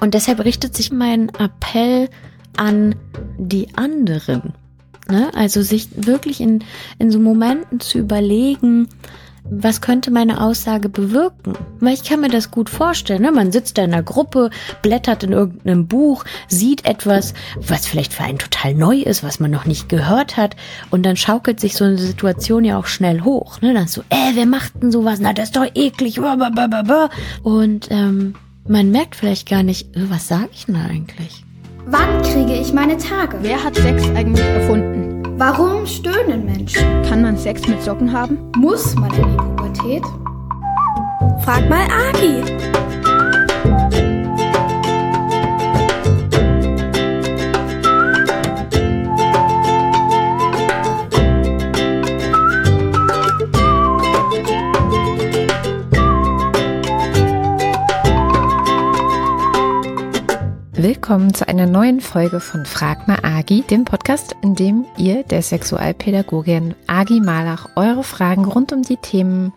Und deshalb richtet sich mein Appell an die anderen. Ne? Also sich wirklich in, in so Momenten zu überlegen, was könnte meine Aussage bewirken? Weil ich kann mir das gut vorstellen. Ne? Man sitzt da in einer Gruppe, blättert in irgendeinem Buch, sieht etwas, was vielleicht für einen total neu ist, was man noch nicht gehört hat. Und dann schaukelt sich so eine Situation ja auch schnell hoch. Ne? Dann so, äh, wer macht denn sowas? Na, das ist doch eklig. Und ähm, man merkt vielleicht gar nicht, was sage ich denn eigentlich? Wann kriege ich meine Tage? Wer hat Sex eigentlich erfunden? Warum stöhnen Menschen? Kann man Sex mit Socken haben? Muss man in die Pubertät? Frag mal Agi. Willkommen zu einer neuen Folge von Frag mal Agi, dem Podcast, in dem ihr, der Sexualpädagogin Agi Malach, eure Fragen rund um die Themen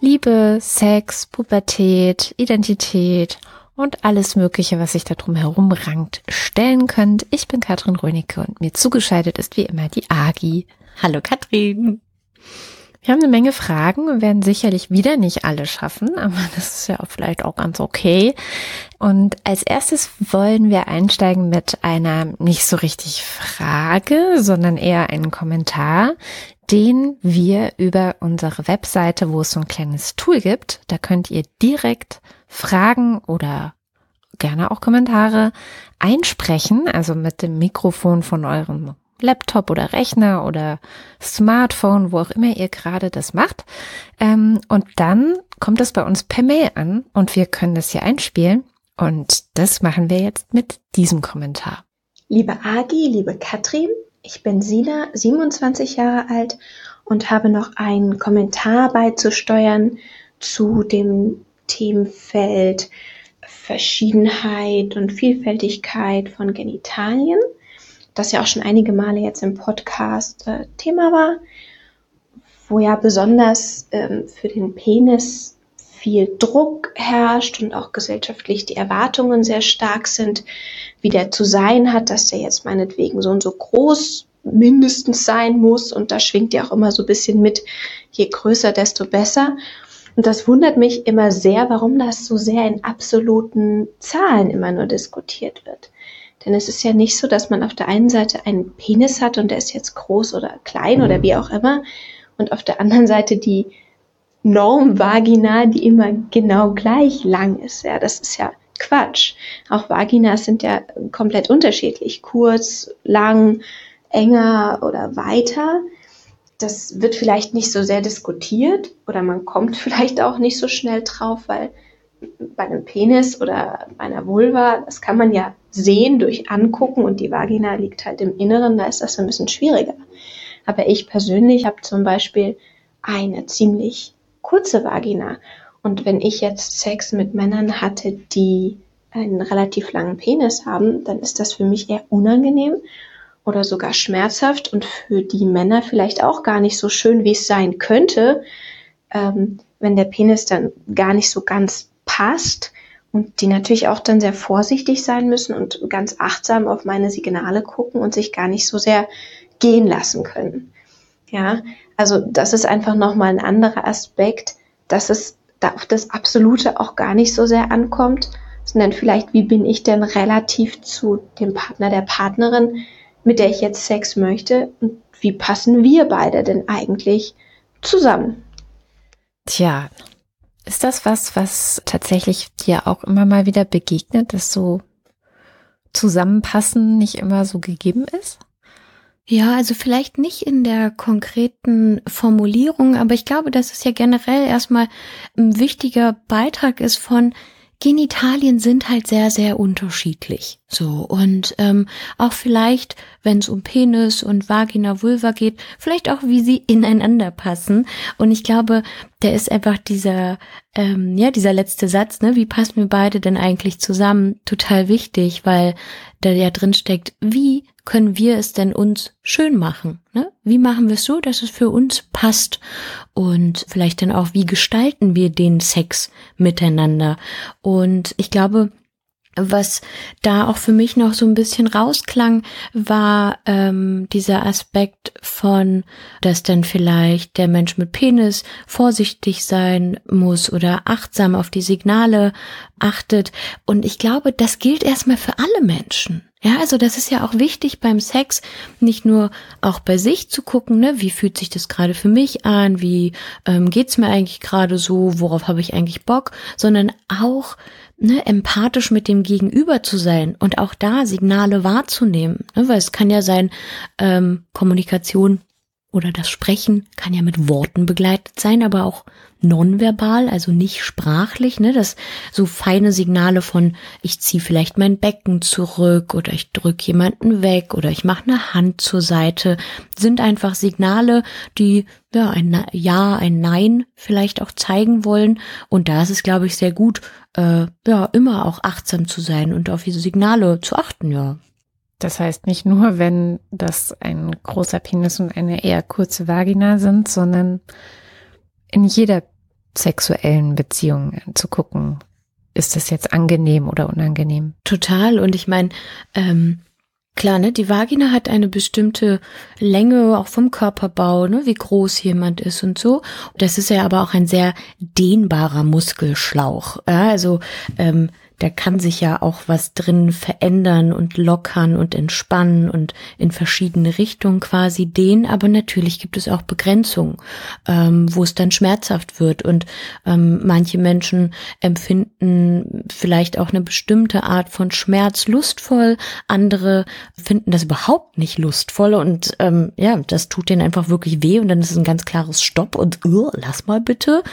Liebe, Sex, Pubertät, Identität und alles Mögliche, was sich darum herum rankt, stellen könnt. Ich bin Katrin Rönecke und mir zugeschaltet ist wie immer die Agi. Hallo Katrin. Wir haben eine Menge Fragen und werden sicherlich wieder nicht alle schaffen, aber das ist ja vielleicht auch ganz okay. Und als erstes wollen wir einsteigen mit einer nicht so richtig Frage, sondern eher einen Kommentar, den wir über unsere Webseite, wo es so ein kleines Tool gibt, da könnt ihr direkt Fragen oder gerne auch Kommentare einsprechen, also mit dem Mikrofon von eurem Laptop oder Rechner oder Smartphone, wo auch immer ihr gerade das macht. Ähm, und dann kommt es bei uns per Mail an und wir können das hier einspielen. Und das machen wir jetzt mit diesem Kommentar. Liebe Agi, liebe Katrin, ich bin Sina, 27 Jahre alt und habe noch einen Kommentar beizusteuern zu dem Themenfeld Verschiedenheit und Vielfältigkeit von Genitalien das ja auch schon einige Male jetzt im Podcast äh, Thema war, wo ja besonders ähm, für den Penis viel Druck herrscht und auch gesellschaftlich die Erwartungen sehr stark sind, wie der zu sein hat, dass der jetzt meinetwegen so und so groß mindestens sein muss und da schwingt ja auch immer so ein bisschen mit, je größer, desto besser. Und das wundert mich immer sehr, warum das so sehr in absoluten Zahlen immer nur diskutiert wird. Denn es ist ja nicht so, dass man auf der einen Seite einen Penis hat und der ist jetzt groß oder klein oder wie auch immer und auf der anderen Seite die Normvagina, die immer genau gleich lang ist. Ja, das ist ja Quatsch. Auch Vaginas sind ja komplett unterschiedlich. Kurz, lang, enger oder weiter. Das wird vielleicht nicht so sehr diskutiert oder man kommt vielleicht auch nicht so schnell drauf, weil bei einem Penis oder einer Vulva, das kann man ja sehen durch Angucken und die Vagina liegt halt im Inneren, da ist das ein bisschen schwieriger. Aber ich persönlich habe zum Beispiel eine ziemlich kurze Vagina. Und wenn ich jetzt Sex mit Männern hatte, die einen relativ langen Penis haben, dann ist das für mich eher unangenehm oder sogar schmerzhaft und für die Männer vielleicht auch gar nicht so schön, wie es sein könnte, ähm, wenn der Penis dann gar nicht so ganz passt und die natürlich auch dann sehr vorsichtig sein müssen und ganz achtsam auf meine Signale gucken und sich gar nicht so sehr gehen lassen können. Ja, also das ist einfach nochmal ein anderer Aspekt, dass es da auf das Absolute auch gar nicht so sehr ankommt, sondern vielleicht, wie bin ich denn relativ zu dem Partner, der Partnerin, mit der ich jetzt Sex möchte und wie passen wir beide denn eigentlich zusammen? Tja, ist das was, was tatsächlich dir auch immer mal wieder begegnet, dass so Zusammenpassen nicht immer so gegeben ist? Ja, also vielleicht nicht in der konkreten Formulierung, aber ich glaube, dass es ja generell erstmal ein wichtiger Beitrag ist von, Genitalien sind halt sehr, sehr unterschiedlich. So. Und ähm, auch vielleicht, wenn es um Penis und Vagina, Vulva geht, vielleicht auch, wie sie ineinander passen. Und ich glaube, der ist einfach dieser, ähm, ja, dieser letzte Satz, ne, wie passen wir beide denn eigentlich zusammen, total wichtig, weil da ja drin steckt, wie können wir es denn uns schön machen? Ne? Wie machen wir es so, dass es für uns passt? Und vielleicht dann auch, wie gestalten wir den Sex miteinander? Und ich glaube, Was da auch für mich noch so ein bisschen rausklang, war ähm, dieser Aspekt von, dass dann vielleicht der Mensch mit Penis vorsichtig sein muss oder achtsam auf die Signale achtet. Und ich glaube, das gilt erstmal für alle Menschen. Ja, also das ist ja auch wichtig beim Sex, nicht nur auch bei sich zu gucken, ne, wie fühlt sich das gerade für mich an, wie ähm, geht's mir eigentlich gerade so, worauf habe ich eigentlich Bock, sondern auch ne, empathisch mit dem Gegenüber zu sein und auch da Signale wahrzunehmen. Ne, weil es kann ja sein, ähm, Kommunikation oder das Sprechen kann ja mit Worten begleitet sein, aber auch nonverbal, also nicht sprachlich, ne, dass so feine Signale von ich ziehe vielleicht mein Becken zurück oder ich drück jemanden weg oder ich mache eine Hand zur Seite, sind einfach Signale, die ja ein Ja, ein Nein vielleicht auch zeigen wollen und da ist es glaube ich sehr gut, äh, ja immer auch achtsam zu sein und auf diese Signale zu achten, ja. Das heißt nicht nur, wenn das ein großer Penis und eine eher kurze Vagina sind, sondern in jeder sexuellen Beziehungen zu gucken, ist das jetzt angenehm oder unangenehm? Total. Und ich meine, ähm, klar, ne, die Vagina hat eine bestimmte Länge, auch vom Körperbau, ne, wie groß jemand ist und so. Das ist ja aber auch ein sehr dehnbarer Muskelschlauch. Ja, also ähm, da kann sich ja auch was drin verändern und lockern und entspannen und in verschiedene Richtungen quasi dehnen. Aber natürlich gibt es auch Begrenzungen, ähm, wo es dann schmerzhaft wird. Und ähm, manche Menschen empfinden vielleicht auch eine bestimmte Art von Schmerz lustvoll. Andere finden das überhaupt nicht lustvoll. Und ähm, ja, das tut denen einfach wirklich weh. Und dann ist es ein ganz klares Stopp und uh, lass mal bitte.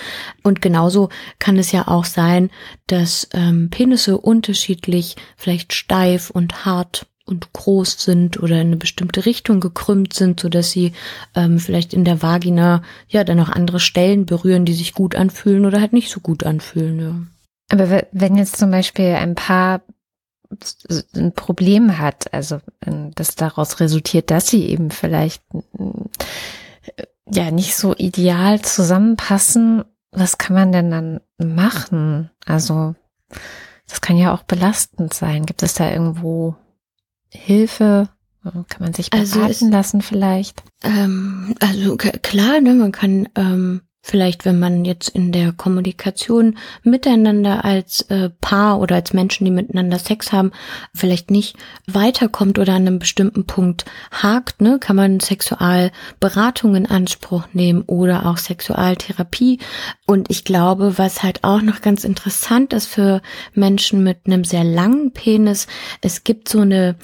Und genauso kann es ja auch sein, dass ähm, Penisse unterschiedlich, vielleicht steif und hart und groß sind oder in eine bestimmte Richtung gekrümmt sind, so sie ähm, vielleicht in der Vagina ja dann auch andere Stellen berühren, die sich gut anfühlen oder halt nicht so gut anfühlen. Ja. Aber wenn jetzt zum Beispiel ein Paar ein Problem hat, also ähm, das daraus resultiert, dass sie eben vielleicht ja nicht so ideal zusammenpassen, was kann man denn dann machen? Also das kann ja auch belastend sein. Gibt es da irgendwo Hilfe? Kann man sich also beraten also es, lassen vielleicht? Ähm, also klar, ne, man kann ähm, Vielleicht, wenn man jetzt in der Kommunikation miteinander als äh, Paar oder als Menschen, die miteinander Sex haben, vielleicht nicht weiterkommt oder an einem bestimmten Punkt hakt, ne, kann man Sexualberatung in Anspruch nehmen oder auch Sexualtherapie. Und ich glaube, was halt auch noch ganz interessant ist für Menschen mit einem sehr langen Penis, es gibt so eine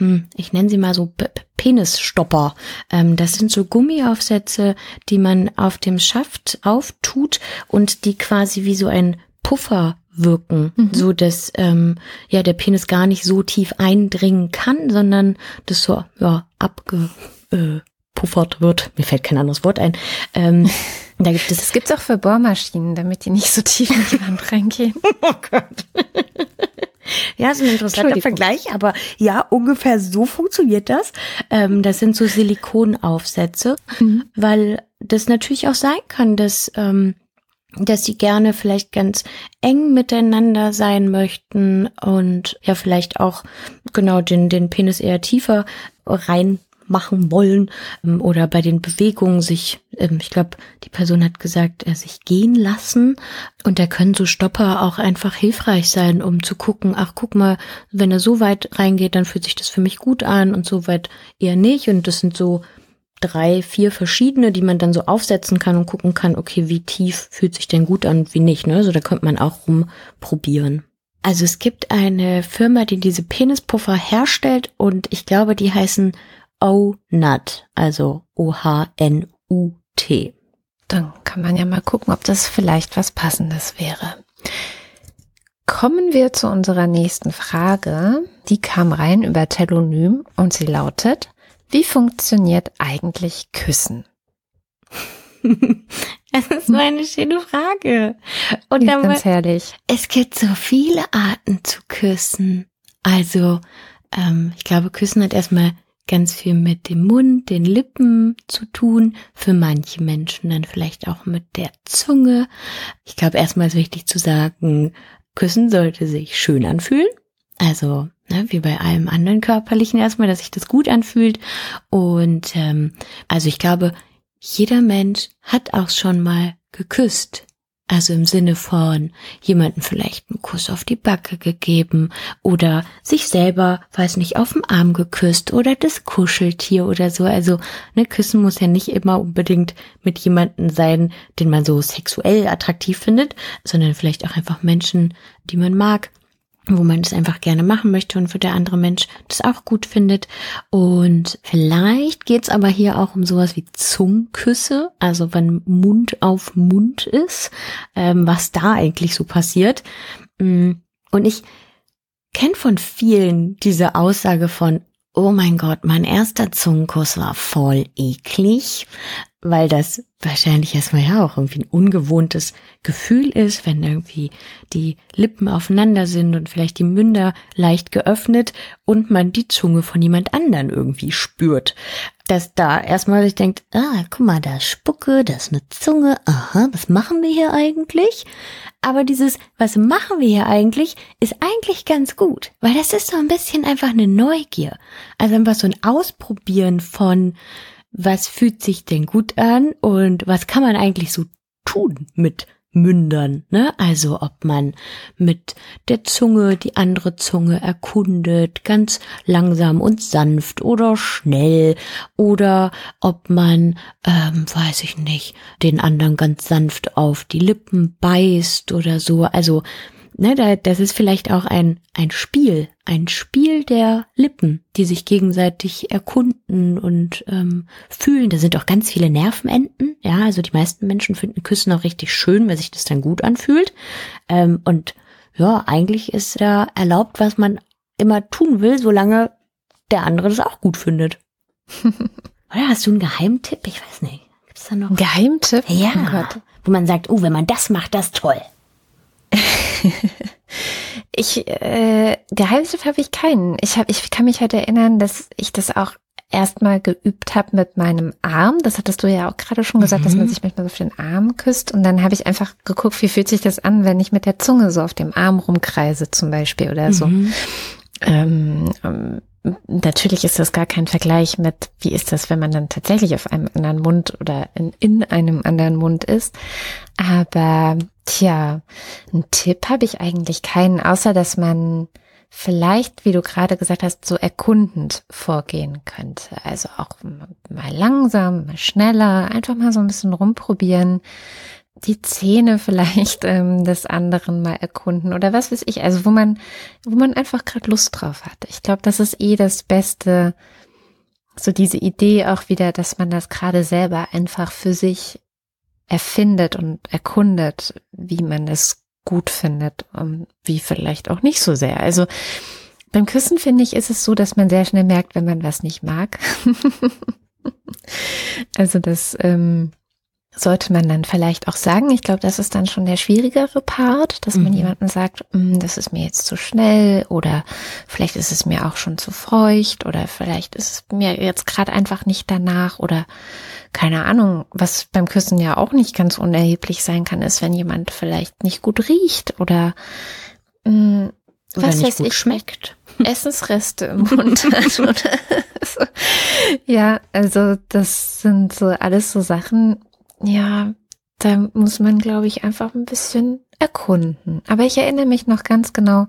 hm, ich nenne sie mal so Penisstopper. Ähm, das sind so Gummiaufsätze, die man auf dem Schaft auftut und die quasi wie so ein Puffer wirken, mhm. so dass ähm, ja der Penis gar nicht so tief eindringen kann, sondern das so ja abgepuffert äh, wird. Mir fällt kein anderes Wort ein. Ähm, da gibt es. Das gibt's auch für Bohrmaschinen, damit die nicht so tief in die Wand reingehen. oh Gott. Ja, ist ein interessanter Vergleich, aber ja, ungefähr so funktioniert das. Ähm, das sind so Silikonaufsätze, mhm. weil das natürlich auch sein kann, dass ähm, dass sie gerne vielleicht ganz eng miteinander sein möchten und ja vielleicht auch genau den den Penis eher tiefer rein machen wollen ähm, oder bei den Bewegungen sich, ähm, ich glaube, die Person hat gesagt, äh, sich gehen lassen. Und da können so Stopper auch einfach hilfreich sein, um zu gucken, ach guck mal, wenn er so weit reingeht, dann fühlt sich das für mich gut an und so weit eher nicht. Und das sind so drei, vier verschiedene, die man dann so aufsetzen kann und gucken kann, okay, wie tief fühlt sich denn gut an, wie nicht. Ne? Also da könnte man auch rumprobieren. Also es gibt eine Firma, die diese Penispuffer herstellt und ich glaube, die heißen O-Nut, also O-H-N-U-T. Dann kann man ja mal gucken, ob das vielleicht was Passendes wäre. Kommen wir zu unserer nächsten Frage. Die kam rein über Telonym und sie lautet, wie funktioniert eigentlich Küssen? Das ist so eine schöne Frage. Und dann, ganz herrlich. Es gibt so viele Arten zu küssen. Also, ähm, ich glaube, Küssen hat erstmal ganz viel mit dem Mund, den Lippen zu tun. Für manche Menschen dann vielleicht auch mit der Zunge. Ich glaube, erstmal ist wichtig zu sagen, Küssen sollte sich schön anfühlen. Also ne, wie bei allem anderen körperlichen erstmal, dass sich das gut anfühlt. Und ähm, also ich glaube, jeder Mensch hat auch schon mal geküsst. Also im Sinne von jemanden vielleicht einen Kuss auf die Backe gegeben oder sich selber, weiß nicht, auf dem Arm geküsst oder das Kuscheltier oder so. Also ne, küssen muss ja nicht immer unbedingt mit jemanden sein, den man so sexuell attraktiv findet, sondern vielleicht auch einfach Menschen, die man mag wo man es einfach gerne machen möchte und wo der andere Mensch das auch gut findet. Und vielleicht geht's aber hier auch um sowas wie Zungenküsse, also wenn Mund auf Mund ist, ähm, was da eigentlich so passiert. Mm, und ich kenne von vielen diese Aussage von, oh mein Gott, mein erster Zungenkuss war voll eklig weil das wahrscheinlich erstmal ja auch irgendwie ein ungewohntes Gefühl ist, wenn irgendwie die Lippen aufeinander sind und vielleicht die Münder leicht geöffnet und man die Zunge von jemand anderen irgendwie spürt. Dass da erstmal sich denkt, ah, guck mal, da ist Spucke, da ist eine Zunge, aha, was machen wir hier eigentlich? Aber dieses, was machen wir hier eigentlich, ist eigentlich ganz gut, weil das ist so ein bisschen einfach eine Neugier. Also einfach so ein Ausprobieren von, was fühlt sich denn gut an und was kann man eigentlich so tun mit Mündern, ne? Also ob man mit der Zunge die andere Zunge erkundet, ganz langsam und sanft oder schnell, oder ob man, ähm, weiß ich nicht, den anderen ganz sanft auf die Lippen beißt oder so. Also ne, da, das ist vielleicht auch ein, ein Spiel, ein Spiel der Lippen, die sich gegenseitig erkunden und ähm, fühlen. Da sind auch ganz viele Nervenenden. Ja, also die meisten Menschen finden Küssen auch richtig schön, weil sich das dann gut anfühlt. Ähm, und ja, eigentlich ist da erlaubt, was man immer tun will, solange der andere das auch gut findet. Oder hast du einen Geheimtipp? Ich weiß nicht. Gibt's da noch? Geheimtipp? Ja. Oh wo man sagt, oh, wenn man das macht, das toll. ich, äh, Geheimtipp habe ich keinen. Ich, hab, ich kann mich halt erinnern, dass ich das auch erstmal geübt habe mit meinem Arm. Das hattest du ja auch gerade schon gesagt, mhm. dass man mhm. sich manchmal so auf den Arm küsst. Und dann habe ich einfach geguckt, wie fühlt sich das an, wenn ich mit der Zunge so auf dem Arm rumkreise zum Beispiel oder so. Mhm. Ähm, ähm natürlich ist das gar kein Vergleich mit, wie ist das, wenn man dann tatsächlich auf einem anderen Mund oder in, in einem anderen Mund ist. Aber tja, einen Tipp habe ich eigentlich keinen, außer dass man vielleicht, wie du gerade gesagt hast, so erkundend vorgehen könnte. Also auch mal langsam, mal schneller, einfach mal so ein bisschen rumprobieren die Zähne vielleicht ähm, des anderen mal erkunden oder was weiß ich. Also wo man, wo man einfach gerade Lust drauf hat. Ich glaube, das ist eh das Beste. So diese Idee auch wieder, dass man das gerade selber einfach für sich erfindet und erkundet, wie man es gut findet und wie vielleicht auch nicht so sehr. Also beim Küssen finde ich, ist es so, dass man sehr schnell merkt, wenn man was nicht mag. also das ähm, sollte man dann vielleicht auch sagen. Ich glaube, das ist dann schon der schwierigere Part, dass man mhm. jemandem sagt, mm, das ist mir jetzt zu schnell oder vielleicht ist es mir auch schon zu feucht oder vielleicht ist es mir jetzt gerade einfach nicht danach oder keine Ahnung, was beim Küssen ja auch nicht ganz unerheblich sein kann, ist, wenn jemand vielleicht nicht gut riecht oder mh, mm, was nicht weiß ich, schmeckt. Essensreste im Mund hat oder. Ja, also das sind so alles so Sachen, ja, da muss man, glaube ich, einfach ein bisschen erkunden. Aber ich erinnere mich noch ganz genau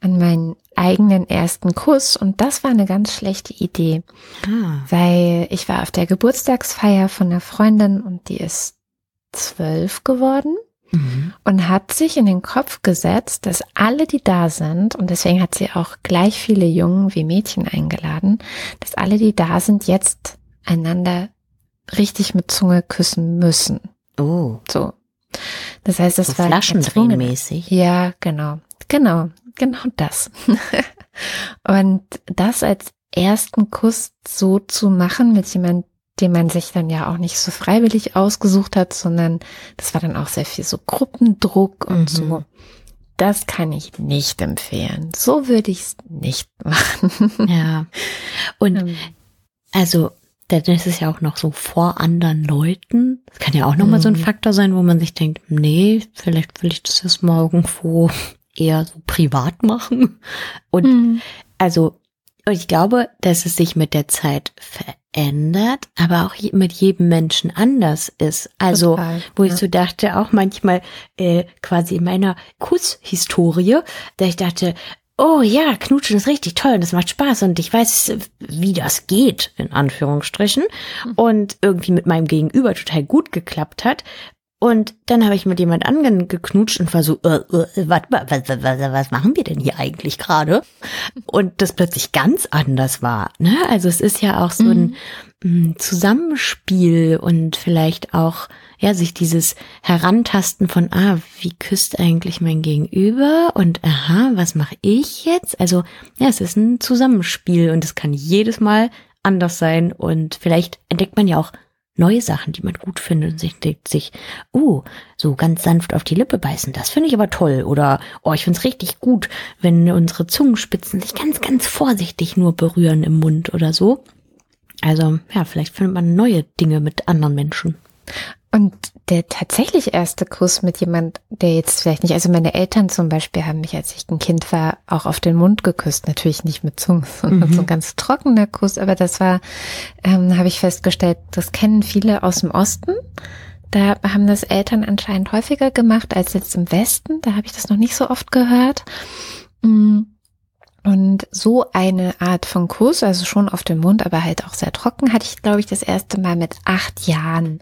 an meinen eigenen ersten Kuss und das war eine ganz schlechte Idee, ah. weil ich war auf der Geburtstagsfeier von einer Freundin und die ist zwölf geworden mhm. und hat sich in den Kopf gesetzt, dass alle, die da sind, und deswegen hat sie auch gleich viele Jungen wie Mädchen eingeladen, dass alle, die da sind, jetzt einander richtig mit Zunge küssen müssen. Oh. So. Das heißt, das so war Flaschendrehmäßig. Ja, genau. Genau. Genau das. Und das als ersten Kuss so zu machen mit jemand, den man sich dann ja auch nicht so freiwillig ausgesucht hat, sondern das war dann auch sehr viel so Gruppendruck und mhm. so. Das kann ich nicht empfehlen. So würde ich es nicht machen. Ja. Und ähm. also dann ist es ja auch noch so vor anderen Leuten. Das kann ja auch nochmal mhm. so ein mhm. Faktor sein, wo man sich denkt, nee, vielleicht will ich das jetzt mal irgendwo eher so privat machen. Und Mhm. also, und ich glaube, dass es sich mit der Zeit verändert, aber auch mit jedem Menschen anders ist. Also, Total, wo ich ja. so dachte, auch manchmal äh, quasi in meiner Kusshistorie, da ich dachte, oh ja, Knutschen ist richtig toll und das macht Spaß und ich weiß, wie das geht, in Anführungsstrichen, und irgendwie mit meinem Gegenüber total gut geklappt hat. Und dann habe ich mit jemand angeknutscht und war so, äh, äh, warte mal, was, was, machen wir denn hier eigentlich gerade? Und das plötzlich ganz anders war. Ne? Also es ist ja auch so ein mm, Zusammenspiel und vielleicht auch, ja, sich dieses Herantasten von, ah, wie küsst eigentlich mein Gegenüber und aha, was mache ich jetzt? Also ja, es ist ein Zusammenspiel und es kann jedes Mal anders sein und vielleicht entdeckt man ja auch neue Sachen, die man gut findet und sich denkt sich, oh, so ganz sanft auf die Lippe beißen, das finde ich aber toll. Oder, oh, ich finde es richtig gut, wenn unsere Zungenspitzen sich ganz, ganz vorsichtig nur berühren im Mund oder so. Also, ja, vielleicht findet man neue Dinge mit anderen Menschen. Und der tatsächlich erste Kuss mit jemand, der jetzt vielleicht nicht, also meine Eltern zum Beispiel haben mich, als ich ein Kind war, auch auf den Mund geküsst. Natürlich nicht mit Zunge, sondern so ein ganz trockener Kuss. Aber das war, ähm, habe ich festgestellt, das kennen viele aus dem Osten. Da haben das Eltern anscheinend häufiger gemacht als jetzt im Westen. Da habe ich das noch nicht so oft gehört. Mm. Und so eine Art von Kuss, also schon auf dem Mund, aber halt auch sehr trocken, hatte ich, glaube ich, das erste Mal mit acht Jahren.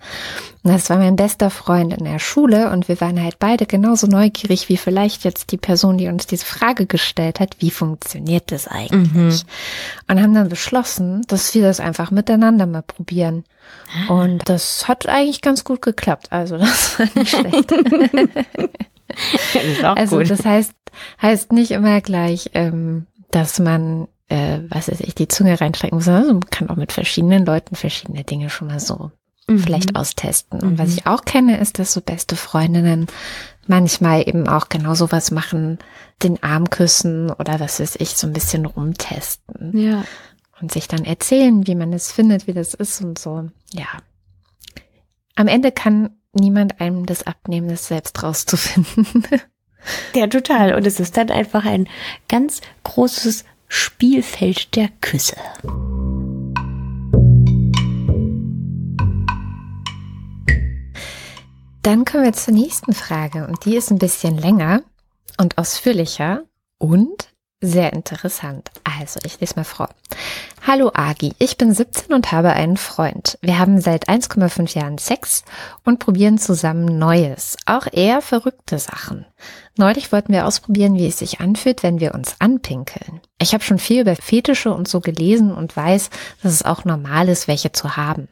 Und das war mein bester Freund in der Schule und wir waren halt beide genauso neugierig wie vielleicht jetzt die Person, die uns diese Frage gestellt hat, wie funktioniert das eigentlich? Und haben dann beschlossen, dass wir das einfach miteinander mal probieren. Und das hat eigentlich ganz gut geklappt. Also das war nicht schlecht. Das Also das heißt, heißt nicht immer gleich, ähm, dass man, äh, was weiß ich, die Zunge reinstrecken muss. Also man kann auch mit verschiedenen Leuten verschiedene Dinge schon mal so vielleicht austesten. Und was ich auch kenne, ist, dass so beste Freundinnen manchmal eben auch genau sowas machen, den Arm küssen oder was weiß ich, so ein bisschen rumtesten Ja. und sich dann erzählen, wie man es findet, wie das ist und so. Ja. Am Ende kann niemand einem das abnehmen, das selbst rauszufinden. Ja, total. Und es ist dann einfach ein ganz großes Spielfeld der Küsse. Dann kommen wir zur nächsten Frage und die ist ein bisschen länger und ausführlicher und sehr interessant. Also, ich lese mal vor. Hallo Agi, ich bin 17 und habe einen Freund. Wir haben seit 1,5 Jahren Sex und probieren zusammen Neues, auch eher verrückte Sachen. Neulich wollten wir ausprobieren, wie es sich anfühlt, wenn wir uns anpinkeln. Ich habe schon viel über Fetische und so gelesen und weiß, dass es auch normal ist, welche zu haben.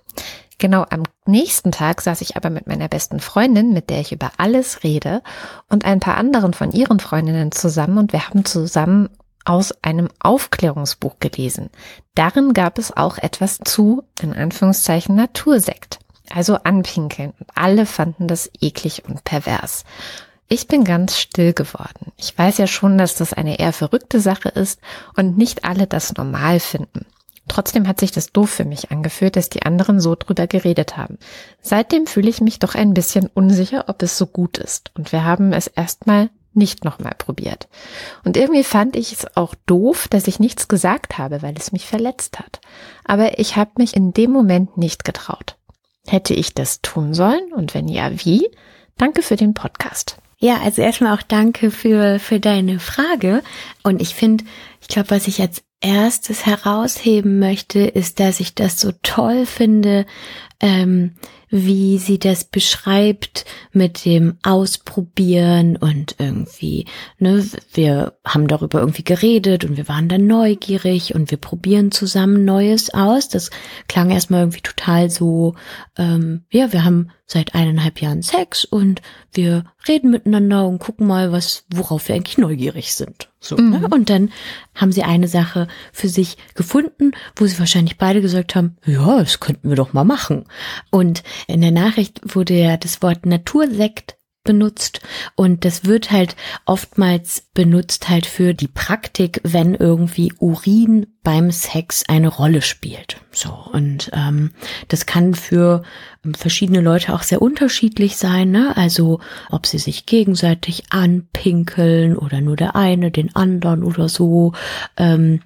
Genau am nächsten Tag saß ich aber mit meiner besten Freundin, mit der ich über alles rede, und ein paar anderen von ihren Freundinnen zusammen und wir haben zusammen aus einem Aufklärungsbuch gelesen. Darin gab es auch etwas zu, in Anführungszeichen, Natursekt. Also anpinkeln. Und alle fanden das eklig und pervers. Ich bin ganz still geworden. Ich weiß ja schon, dass das eine eher verrückte Sache ist und nicht alle das normal finden. Trotzdem hat sich das doof für mich angefühlt, dass die anderen so drüber geredet haben. Seitdem fühle ich mich doch ein bisschen unsicher, ob es so gut ist. Und wir haben es erstmal nicht nochmal probiert. Und irgendwie fand ich es auch doof, dass ich nichts gesagt habe, weil es mich verletzt hat. Aber ich habe mich in dem Moment nicht getraut. Hätte ich das tun sollen? Und wenn ja, wie? Danke für den Podcast. Ja, also erstmal auch danke für, für deine Frage. Und ich finde, ich glaube, was ich als erstes herausheben möchte, ist, dass ich das so toll finde, ähm, wie sie das beschreibt mit dem Ausprobieren und irgendwie, ne, wir haben darüber irgendwie geredet und wir waren dann neugierig und wir probieren zusammen Neues aus. Das klang erstmal irgendwie total so, ähm, ja, wir haben seit eineinhalb Jahren Sex und wir reden miteinander und gucken mal, was, worauf wir eigentlich neugierig sind. So, ne? Und dann haben sie eine Sache für sich gefunden, wo sie wahrscheinlich beide gesagt haben, ja, das könnten wir doch mal machen. Und in der Nachricht wurde ja das Wort Natursekt benutzt und das wird halt oftmals benutzt halt für die Praktik, wenn irgendwie Urin beim Sex eine Rolle spielt. So und ähm, das kann für verschiedene Leute auch sehr unterschiedlich sein, ne? Also ob sie sich gegenseitig anpinkeln oder nur der eine den anderen oder so. Ähm,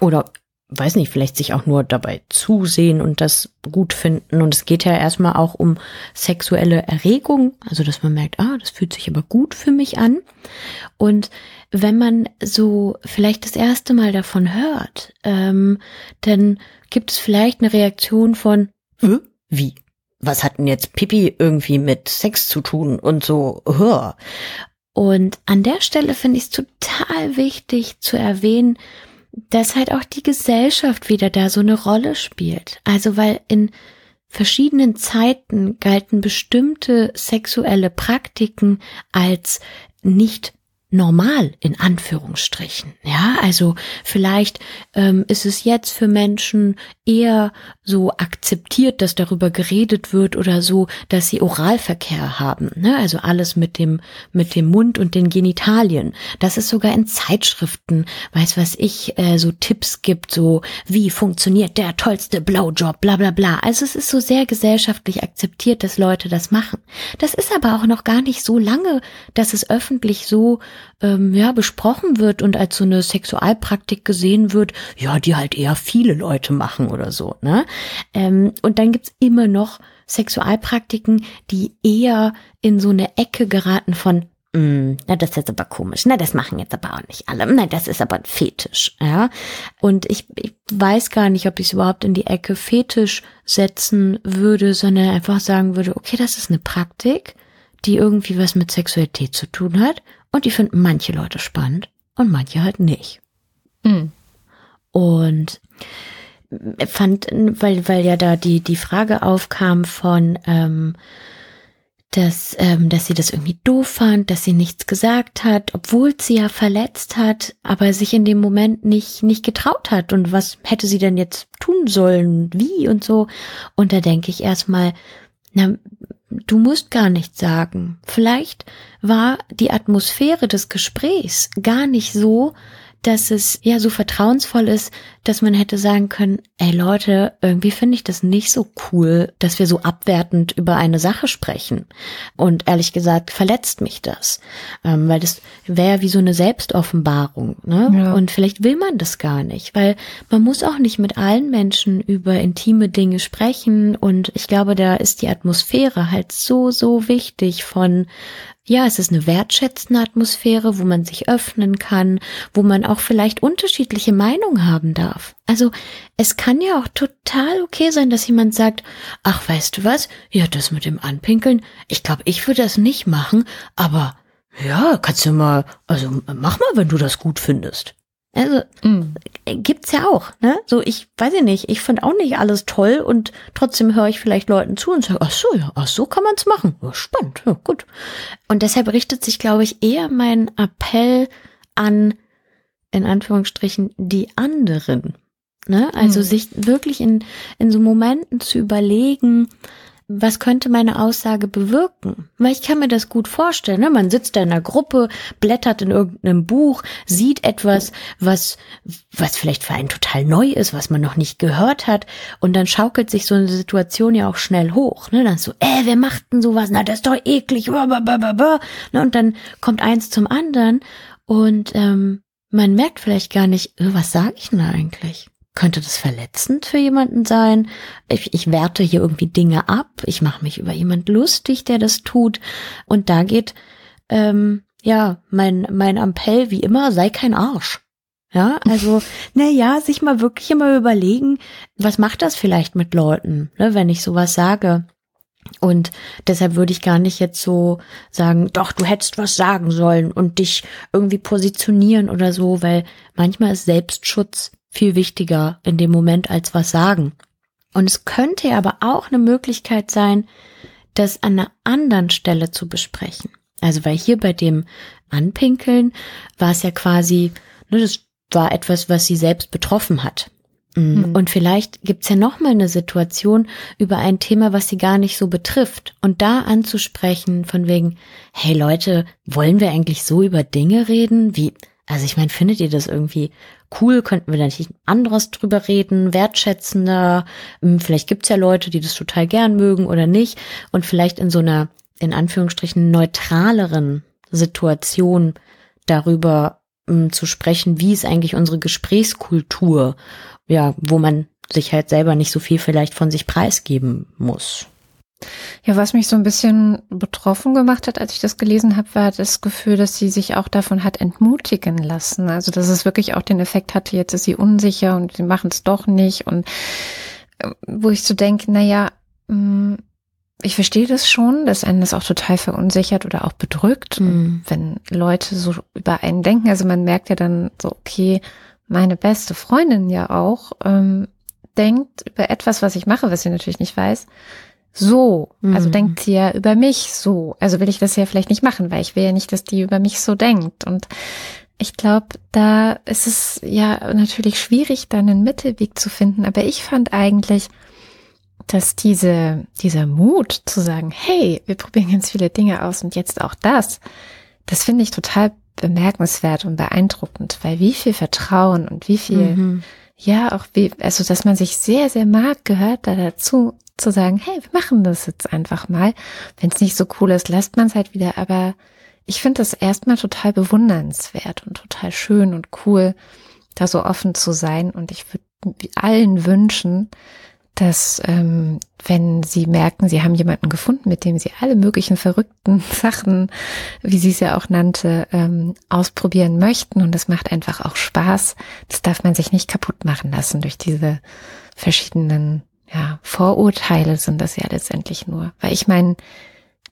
oder weiß nicht, vielleicht sich auch nur dabei zusehen und das gut finden. Und es geht ja erstmal auch um sexuelle Erregung, also dass man merkt, ah, das fühlt sich aber gut für mich an. Und wenn man so vielleicht das erste Mal davon hört, ähm, dann gibt es vielleicht eine Reaktion von, wie? Was hat denn jetzt Pipi irgendwie mit Sex zu tun und so? Hör. Und an der Stelle finde ich es total wichtig zu erwähnen, dass halt auch die Gesellschaft wieder da so eine Rolle spielt. Also weil in verschiedenen Zeiten galten bestimmte sexuelle Praktiken als nicht normal in Anführungsstrichen. Ja, also vielleicht ähm, ist es jetzt für Menschen eher so akzeptiert, dass darüber geredet wird oder so, dass sie Oralverkehr haben. Ne? Also alles mit dem mit dem Mund und den Genitalien. Dass es sogar in Zeitschriften, weiß was ich, äh, so Tipps gibt, so wie funktioniert der tollste Blowjob, bla bla bla. Also es ist so sehr gesellschaftlich akzeptiert, dass Leute das machen. Das ist aber auch noch gar nicht so lange, dass es öffentlich so ähm, ja besprochen wird und als so eine Sexualpraktik gesehen wird, ja, die halt eher viele Leute machen oder so. Ne? Ähm, und dann gibt's immer noch Sexualpraktiken, die eher in so eine Ecke geraten von Mm, na, das ist jetzt aber komisch. Na, das machen jetzt aber auch nicht alle. Na, das ist aber ein Fetisch, ja. Und ich, ich weiß gar nicht, ob ich es überhaupt in die Ecke Fetisch setzen würde, sondern einfach sagen würde, okay, das ist eine Praktik, die irgendwie was mit Sexualität zu tun hat und die finden manche Leute spannend und manche halt nicht. Mhm. Und fand, weil, weil ja da die, die Frage aufkam von, ähm, dass, ähm, dass sie das irgendwie doof fand, dass sie nichts gesagt hat, obwohl sie ja verletzt hat, aber sich in dem Moment nicht, nicht getraut hat. Und was hätte sie denn jetzt tun sollen? Wie und so? Und da denke ich erstmal, na, du musst gar nichts sagen. Vielleicht war die Atmosphäre des Gesprächs gar nicht so, dass es ja so vertrauensvoll ist, dass man hätte sagen können, ey Leute, irgendwie finde ich das nicht so cool, dass wir so abwertend über eine Sache sprechen. Und ehrlich gesagt verletzt mich das, ähm, weil das wäre wie so eine Selbstoffenbarung. Ne? Ja. Und vielleicht will man das gar nicht, weil man muss auch nicht mit allen Menschen über intime Dinge sprechen. Und ich glaube, da ist die Atmosphäre halt so, so wichtig von ja, es ist eine wertschätzende Atmosphäre, wo man sich öffnen kann, wo man auch vielleicht unterschiedliche Meinungen haben darf. Also es kann ja auch total okay sein, dass jemand sagt, ach, weißt du was? Ja, das mit dem Anpinkeln, ich glaube, ich würde das nicht machen, aber ja, kannst du mal, also mach mal, wenn du das gut findest. Also mm. gibt's ja auch, ne? So ich weiß ja nicht, ich finde auch nicht alles toll und trotzdem höre ich vielleicht Leuten zu und sage, ach so, ja, ach so kann man's machen. Ja, spannend, ja, gut. Und deshalb richtet sich, glaube ich, eher mein Appell an in Anführungsstrichen die anderen, ne? Also mm. sich wirklich in in so Momenten zu überlegen, was könnte meine Aussage bewirken? Weil ich kann mir das gut vorstellen. Ne? Man sitzt da in einer Gruppe, blättert in irgendeinem Buch, sieht etwas, was, was vielleicht für einen total neu ist, was man noch nicht gehört hat. Und dann schaukelt sich so eine Situation ja auch schnell hoch. Ne? Dann so, äh, wer macht denn sowas? Na, das ist doch eklig. Ne? Und dann kommt eins zum anderen. Und ähm, man merkt vielleicht gar nicht, äh, was sage ich denn eigentlich? Könnte das verletzend für jemanden sein? Ich, ich werte hier irgendwie Dinge ab. Ich mache mich über jemand lustig, der das tut. Und da geht, ähm, ja, mein, mein Appell wie immer, sei kein Arsch. Ja, also, na ja, sich mal wirklich immer überlegen, was macht das vielleicht mit Leuten, ne, wenn ich sowas sage. Und deshalb würde ich gar nicht jetzt so sagen, doch, du hättest was sagen sollen und dich irgendwie positionieren oder so, weil manchmal ist Selbstschutz viel wichtiger in dem Moment als was sagen. Und es könnte aber auch eine Möglichkeit sein, das an einer anderen Stelle zu besprechen. Also weil hier bei dem Anpinkeln war es ja quasi, ne, das war etwas, was sie selbst betroffen hat. Mhm. Und vielleicht gibt's ja noch mal eine Situation über ein Thema, was sie gar nicht so betrifft. Und da anzusprechen von wegen, hey Leute, wollen wir eigentlich so über Dinge reden? Wie, also ich meine, findet ihr das irgendwie cool? Könnten wir da nicht anderes drüber reden, wertschätzender? Hm, vielleicht gibt's ja Leute, die das total gern mögen oder nicht. Und vielleicht in so einer, in Anführungsstrichen, neutraleren Situation darüber um, hm, zu sprechen, wie ist eigentlich unsere Gesprächskultur ja, wo man sich halt selber nicht so viel vielleicht von sich preisgeben muss. Ja, was mich so ein bisschen betroffen gemacht hat, als ich das gelesen habe, war das Gefühl, dass sie sich auch davon hat entmutigen lassen. Also, dass es wirklich auch den Effekt hatte, jetzt ist sie unsicher und sie machen es doch nicht. Und äh, wo ich so denke, naja, mm, ich verstehe das schon, dass einen das auch total verunsichert oder auch bedrückt, mhm. wenn Leute so über einen denken. Also man merkt ja dann so, okay, meine beste Freundin ja auch ähm, denkt über etwas, was ich mache, was sie natürlich nicht weiß, so. Also mhm. Also denkt sie ja über mich so. Also will ich das ja vielleicht nicht machen, weil ich will ja nicht, dass die über mich so denkt. Und ich glaube, da ist es ja natürlich schwierig, da einen Mittelweg zu finden. Aber ich fand eigentlich, dass diese, dieser Mut zu sagen, hey, wir probieren ganz viele Dinge aus und jetzt auch das, das finde ich total bemerkenswert und beeindruckend, weil wie viel Vertrauen und wie viel, mhm. ja, auch wie, also, dass man sich sehr, sehr mag, gehört da dazu, zu sagen, hey, wir machen das jetzt einfach mal. Wenn es nicht so cool ist, lässt man es halt wieder, aber ich finde das erstmal total bewundernswert und total schön und cool, da so offen zu sein. Und ich würde allen wünschen, dass ähm, wenn sie merken, sie haben jemanden gefunden, mit dem sie alle möglichen verrückten Sachen, wie sie es ja auch nannte, ähm, ausprobieren möchten. Und es macht einfach auch Spaß, das darf man sich nicht kaputt machen lassen durch diese verschiedenen ja, Vorurteile sind das ja letztendlich nur. Weil ich meine,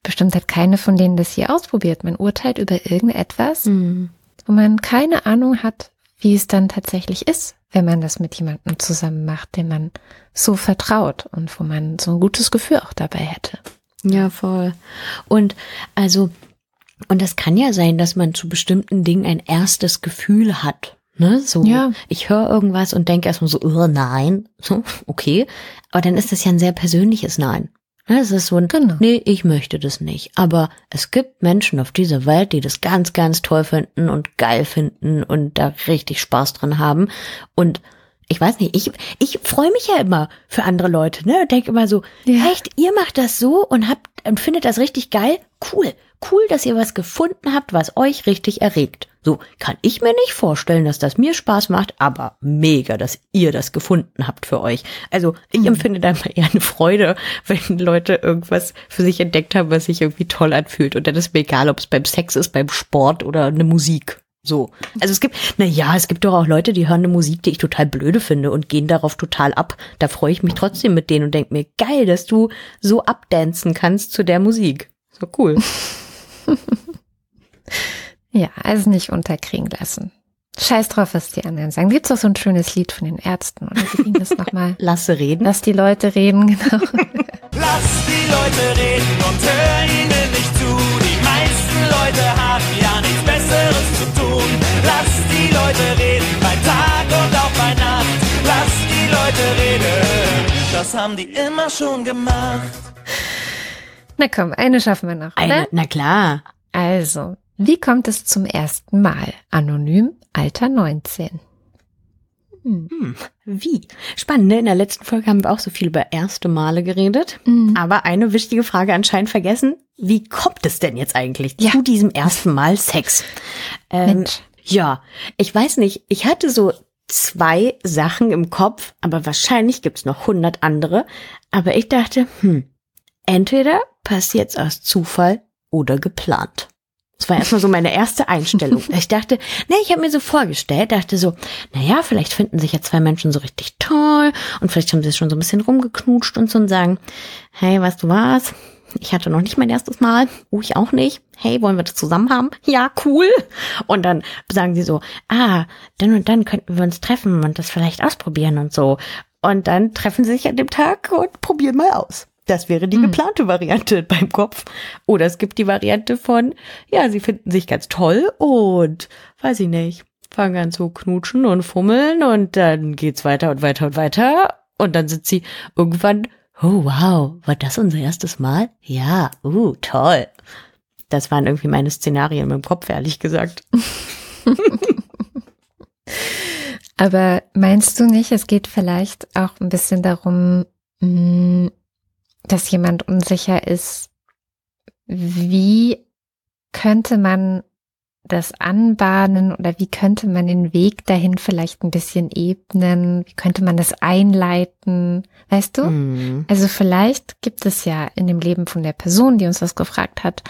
bestimmt hat keine von denen das hier ausprobiert. Man urteilt über irgendetwas, mhm. wo man keine Ahnung hat, wie es dann tatsächlich ist, wenn man das mit jemandem zusammen macht, dem man so vertraut und wo man so ein gutes Gefühl auch dabei hätte. Ja, voll. Und also, und das kann ja sein, dass man zu bestimmten Dingen ein erstes Gefühl hat. Ne, so, ja. ich höre irgendwas und denke erstmal so, oh, nein, so, okay. Aber dann ist das ja ein sehr persönliches Nein. Ne, es ist so ein, genau. nee, ich möchte das nicht. Aber es gibt Menschen auf dieser Welt, die das ganz, ganz toll finden und geil finden und da richtig Spaß dran haben. Und ich weiß nicht, ich, ich freue mich ja immer für andere Leute, ne? Denke immer so, ja. echt, ihr macht das so und habt und findet das richtig geil. Cool. Cool, dass ihr was gefunden habt, was euch richtig erregt. So kann ich mir nicht vorstellen, dass das mir Spaß macht, aber mega, dass ihr das gefunden habt für euch. Also ich mhm. empfinde da mal eher eine Freude, wenn Leute irgendwas für sich entdeckt haben, was sich irgendwie toll anfühlt. Und dann ist mir egal, ob es beim Sex ist, beim Sport oder eine Musik. So. Also es gibt, na ja, es gibt doch auch Leute, die hören eine Musik, die ich total blöde finde und gehen darauf total ab. Da freue ich mich trotzdem mit denen und denke mir, geil, dass du so abdancen kannst zu der Musik. So cool. Ja, also nicht unterkriegen lassen. Scheiß drauf, was die anderen sagen. Gibt's auch so ein schönes Lied von den Ärzten oder wie ging das nochmal? Lasse reden. Lass die Leute reden, genau. Lass die Leute reden und hör ihnen nicht zu. Die meisten Leute haben ja nichts Besseres zu tun. Lass die Leute reden bei Tag und auch bei Nacht. Lass die Leute reden. Das haben die immer schon gemacht. Na komm, eine schaffen wir noch. Eine, oder? na klar. Also, wie kommt es zum ersten Mal? Anonym, Alter 19. Hm. hm. Wie? Spannend, ne? In der letzten Folge haben wir auch so viel über erste Male geredet. Mhm. Aber eine wichtige Frage anscheinend vergessen. Wie kommt es denn jetzt eigentlich ja. zu diesem ersten Mal Sex? Ähm, Mensch. Ja, ich weiß nicht. Ich hatte so zwei Sachen im Kopf, aber wahrscheinlich gibt's noch hundert andere. Aber ich dachte, hm, entweder passiert's aus Zufall oder geplant. Das war erstmal so meine erste Einstellung. Ich dachte, ne, ich habe mir so vorgestellt, dachte so, na ja, vielleicht finden sich ja zwei Menschen so richtig toll und vielleicht haben sie schon so ein bisschen rumgeknutscht und so und sagen, hey, weißt du was? Ich hatte noch nicht mein erstes Mal. Oh, ich auch nicht. Hey, wollen wir das zusammen haben? Ja, cool. Und dann sagen sie so, ah, dann und dann könnten wir uns treffen und das vielleicht ausprobieren und so. Und dann treffen sie sich an dem Tag und probieren mal aus. Das wäre die hm. geplante Variante beim Kopf. Oder es gibt die Variante von, ja, sie finden sich ganz toll und weiß ich nicht, fangen an zu knutschen und fummeln und dann geht's weiter und weiter und weiter. Und dann sitzt sie irgendwann, oh wow, war das unser erstes Mal? Ja, uh, toll. Das waren irgendwie meine Szenarien meinem Kopf, ehrlich gesagt. Aber meinst du nicht, es geht vielleicht auch ein bisschen darum, mh, dass jemand unsicher ist, wie könnte man das anbahnen oder wie könnte man den Weg dahin vielleicht ein bisschen ebnen? Wie könnte man das einleiten? Weißt du? Mhm. Also vielleicht gibt es ja in dem Leben von der Person, die uns das gefragt hat,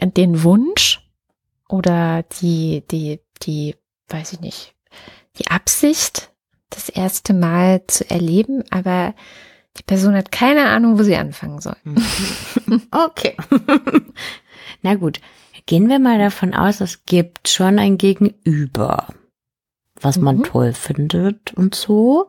den Wunsch oder die, die, die, weiß ich nicht, die Absicht, das erste Mal zu erleben, aber die Person hat keine Ahnung, wo sie anfangen soll. Okay. Na gut, gehen wir mal davon aus, es gibt schon ein Gegenüber, was man Mhm. toll findet und so.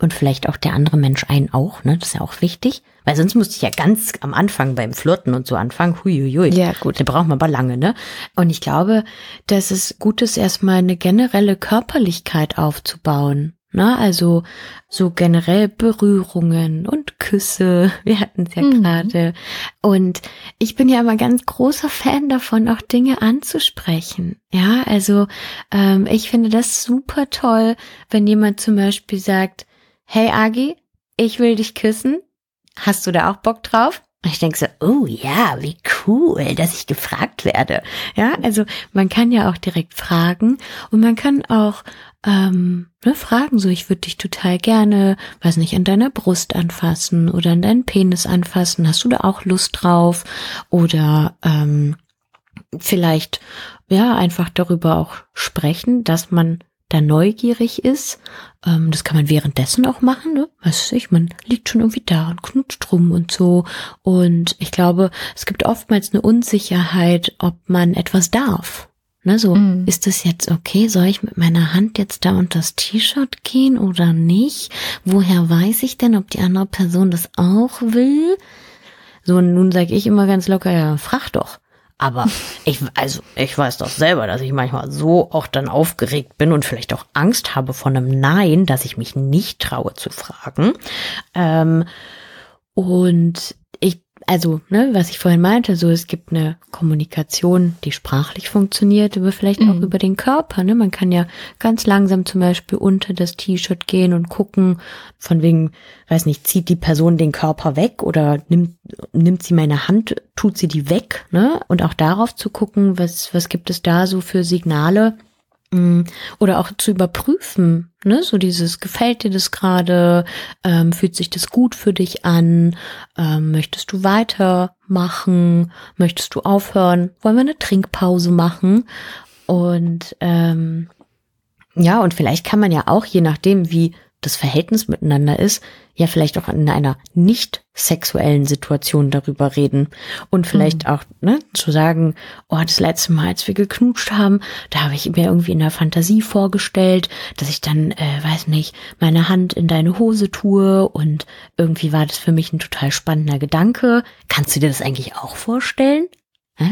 Und vielleicht auch der andere Mensch einen auch, ne? Das ist ja auch wichtig. Weil sonst musste ich ja ganz am Anfang beim Flirten und so anfangen. Huiuiui. Ja, gut. Da braucht man aber lange, ne? Und ich glaube, dass es gut ist, erstmal eine generelle Körperlichkeit aufzubauen. Ne? Also so generell Berührungen und Küsse. Wir hatten es ja Mhm. gerade. Und ich bin ja immer ganz großer Fan davon, auch Dinge anzusprechen. Ja, also ähm, ich finde das super toll, wenn jemand zum Beispiel sagt, hey Agi, ich will dich küssen. Hast du da auch Bock drauf? Und ich denke so, oh ja, wie cool, dass ich gefragt werde. Ja, also man kann ja auch direkt fragen und man kann auch ähm, ne, fragen, so ich würde dich total gerne, weiß nicht, an deiner Brust anfassen oder an deinen Penis anfassen. Hast du da auch Lust drauf? Oder ähm, vielleicht ja einfach darüber auch sprechen, dass man da neugierig ist. Ähm, das kann man währenddessen auch machen, ne? Weiß ich, man liegt schon irgendwie da und knutscht rum und so. Und ich glaube, es gibt oftmals eine Unsicherheit, ob man etwas darf. Ne, so, Mhm. ist es jetzt okay? Soll ich mit meiner Hand jetzt da unter das T-Shirt gehen oder nicht? Woher weiß ich denn, ob die andere Person das auch will? So, und nun sage ich immer ganz locker, ja, frag doch. Aber ich, also, ich weiß doch selber, dass ich manchmal so auch dann aufgeregt bin und vielleicht auch Angst habe vor einem Nein, dass ich mich nicht traue zu fragen. Ähm, und also, ne, was ich vorhin meinte, so, es gibt eine Kommunikation, die sprachlich funktioniert, aber vielleicht auch Mhm. über den Körper, ne? Man kann ja ganz langsam zum Beispiel unter das T-Shirt gehen und gucken, von wegen, weiß nicht, zieht die Person den Körper weg oder nimmt, nimmt sie meine Hand, tut sie die weg, ne? Und auch darauf zu gucken, was, was gibt es da so für Signale, oder auch zu überprüfen, ne, so dieses gefällt dir das gerade, ähm, fühlt sich das gut für dich an, ähm, möchtest du weitermachen, möchtest du aufhören, wollen wir eine Trinkpause machen? Und ähm, ja und vielleicht kann man ja auch je nachdem wie das Verhältnis miteinander ist, ja vielleicht auch in einer nicht sexuellen Situation darüber reden und vielleicht auch ne, zu sagen, oh, das letzte Mal, als wir geknutscht haben, da habe ich mir irgendwie in der Fantasie vorgestellt, dass ich dann, äh, weiß nicht, meine Hand in deine Hose tue und irgendwie war das für mich ein total spannender Gedanke. Kannst du dir das eigentlich auch vorstellen?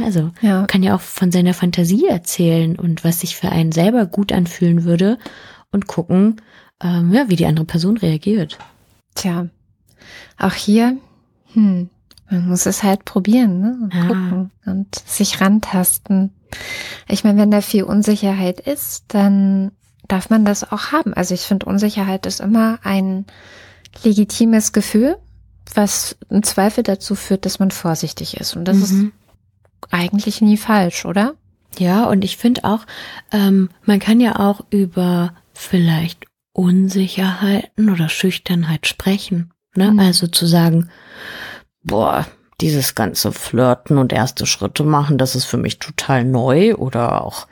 Also Ja. kann ja auch von seiner Fantasie erzählen und was sich für einen selber gut anfühlen würde und gucken, ähm, ja, wie die andere Person reagiert. Tja, auch hier, hm, man muss es halt probieren ne? und Ja. gucken und sich rantasten. Ich meine, wenn da viel Unsicherheit ist, dann darf man das auch haben. Also ich finde, Unsicherheit ist immer ein legitimes Gefühl, was im Zweifel dazu führt, dass man vorsichtig ist. Und das ist Mhm. eigentlich nie falsch, oder? Ja, und ich finde auch, ähm, man kann ja auch über vielleicht Unsicherheiten oder Schüchternheit sprechen. Ne? Mhm. Also zu sagen, boah, dieses ganze Flirten und erste Schritte machen, das ist für mich total neu oder auch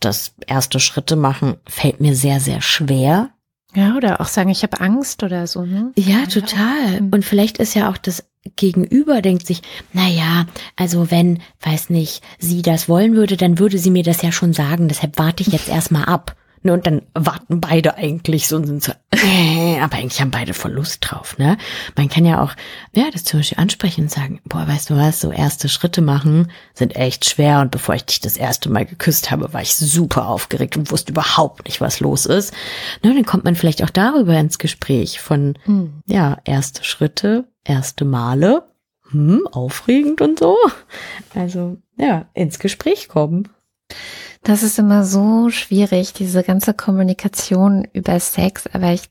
das erste Schritte machen fällt mir sehr, sehr schwer. Ja, oder auch sagen, ich habe Angst oder so, ne? Ja, total. Mhm. Und vielleicht ist ja auch das Gegenüber denkt sich, na ja, also wenn, weiß nicht, sie das wollen würde, dann würde sie mir das ja schon sagen, deshalb warte ich jetzt erstmal ab. Ne, und dann warten beide eigentlich so und sind so, äh, aber eigentlich haben beide voll Lust drauf, ne? Man kann ja auch, ja, das zum Beispiel ansprechen und sagen, boah, weißt du was, so erste Schritte machen sind echt schwer und bevor ich dich das erste Mal geküsst habe, war ich super aufgeregt und wusste überhaupt nicht, was los ist. Ne, dann kommt man vielleicht auch darüber ins Gespräch von, Hm. ja, erste Schritte, erste Male, hm, aufregend und so. Also, ja, ins Gespräch kommen. Das ist immer so schwierig, diese ganze Kommunikation über Sex, aber ich,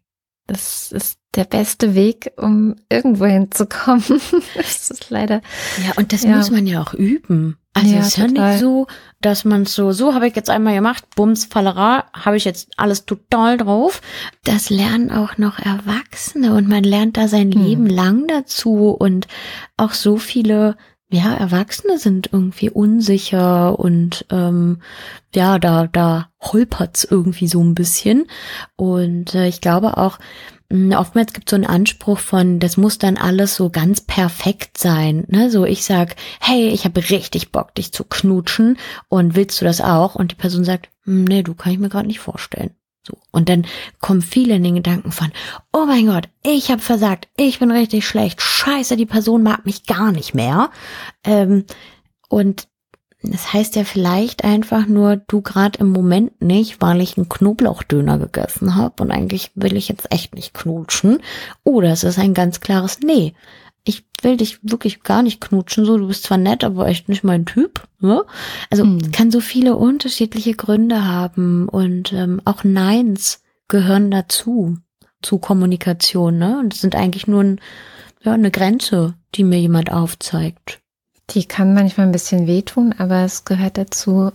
das ist der beste Weg, um irgendwo hinzukommen. das ist leider. Ja, und das Ja. muss man ja auch üben. Also Ja, es ist ja total. nicht so, dass man so, so habe ich jetzt einmal gemacht, Bums, Fallera, habe ich jetzt alles total drauf. Das lernen auch noch Erwachsene und man lernt da sein Hm. Leben lang dazu und auch so viele, ja, Erwachsene sind irgendwie unsicher und ähm, ja, da, da holpert's irgendwie so ein bisschen. Und äh, ich glaube auch, mh, oftmals gibt so einen Anspruch von, das muss dann alles so ganz perfekt sein. Ne? So ich sag, hey, ich habe richtig Bock, dich zu knutschen und willst du das auch? Und die Person sagt, "Hm, nee, du kann ich mir gerade nicht vorstellen. So. Und dann kommen viele in den Gedanken von, oh mein Gott, ich habe versagt, ich bin richtig schlecht, scheiße, die Person mag mich gar nicht mehr. Ähm, und das heißt ja vielleicht einfach nur, du gerade im Moment nicht, weil ich einen Knoblauchdöner gegessen habe und eigentlich will ich jetzt echt nicht knutschen. Oder es ist ein ganz klares Nee. Ich will dich wirklich gar nicht knutschen, so du bist zwar nett, aber echt nicht mein Typ. Ne? Also Mhm. kann so viele unterschiedliche Gründe haben und ähm, auch Neins gehören dazu zu Kommunikation. Ne? Und es sind eigentlich nur ein, ja, eine Grenze, die mir jemand aufzeigt. Die kann manchmal ein bisschen wehtun, aber es gehört dazu,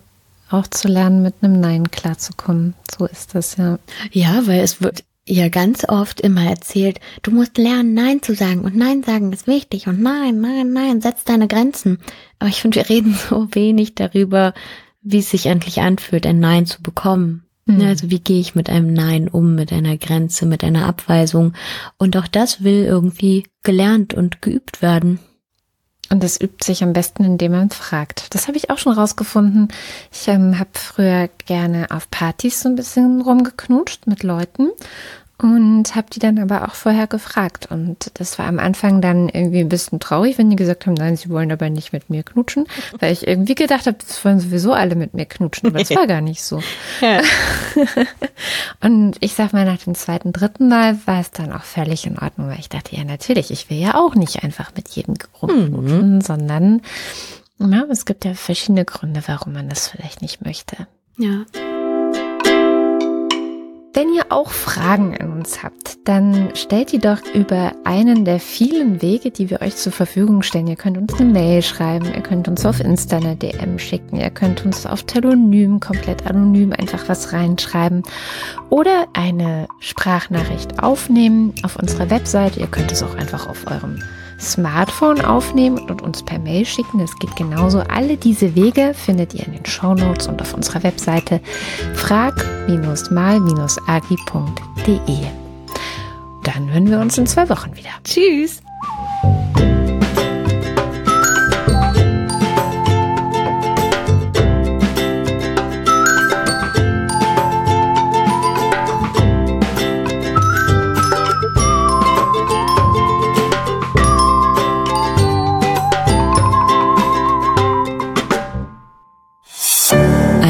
auch zu lernen, mit einem Nein klarzukommen. So ist das ja. Ja, weil es wird ja ganz oft immer erzählt, du musst lernen, Nein zu sagen und Nein sagen ist wichtig und Nein, Nein, Nein, setz deine Grenzen. Aber ich finde, wir reden so wenig darüber, wie es sich endlich anfühlt, ein Nein zu bekommen. Mhm. Also wie gehe ich mit einem Nein um, mit einer Grenze, mit einer Abweisung. Und auch das will irgendwie gelernt und geübt werden. Und das übt sich am besten, indem man fragt. Das habe ich auch schon rausgefunden. Ich ähm, habe früher gerne auf Partys so ein bisschen rumgeknutscht mit Leuten und habe die dann aber auch vorher gefragt. Und das war am Anfang dann irgendwie ein bisschen traurig, wenn die gesagt haben, nein, sie wollen aber nicht mit mir knutschen, weil ich irgendwie gedacht habe, das wollen sowieso alle mit mir knutschen, aber das war gar nicht so. Und ich sag mal, nach dem zweiten, dritten Mal war es dann auch völlig in Ordnung, weil ich dachte, ja, natürlich, ich will ja auch nicht einfach mit jedem rumknutschen, sondern ja, es gibt ja verschiedene Gründe, warum man das vielleicht nicht möchte. Ja. Wenn ihr auch Fragen an uns habt, dann stellt die doch über einen der vielen Wege, die wir euch zur Verfügung stellen. Ihr könnt uns eine Mail schreiben, ihr könnt uns auf Insta eine DM schicken, ihr könnt uns auf Telonym, komplett anonym einfach was reinschreiben oder eine Sprachnachricht aufnehmen auf unserer Webseite. Ihr könnt es auch einfach auf eurem Smartphone aufnehmen und uns per Mail schicken. Das geht genauso. Alle diese Wege findet ihr in den Shownotes und auf unserer Webseite frag-mal-agi.de. Dann hören wir uns in zwei Wochen wieder. Tschüss.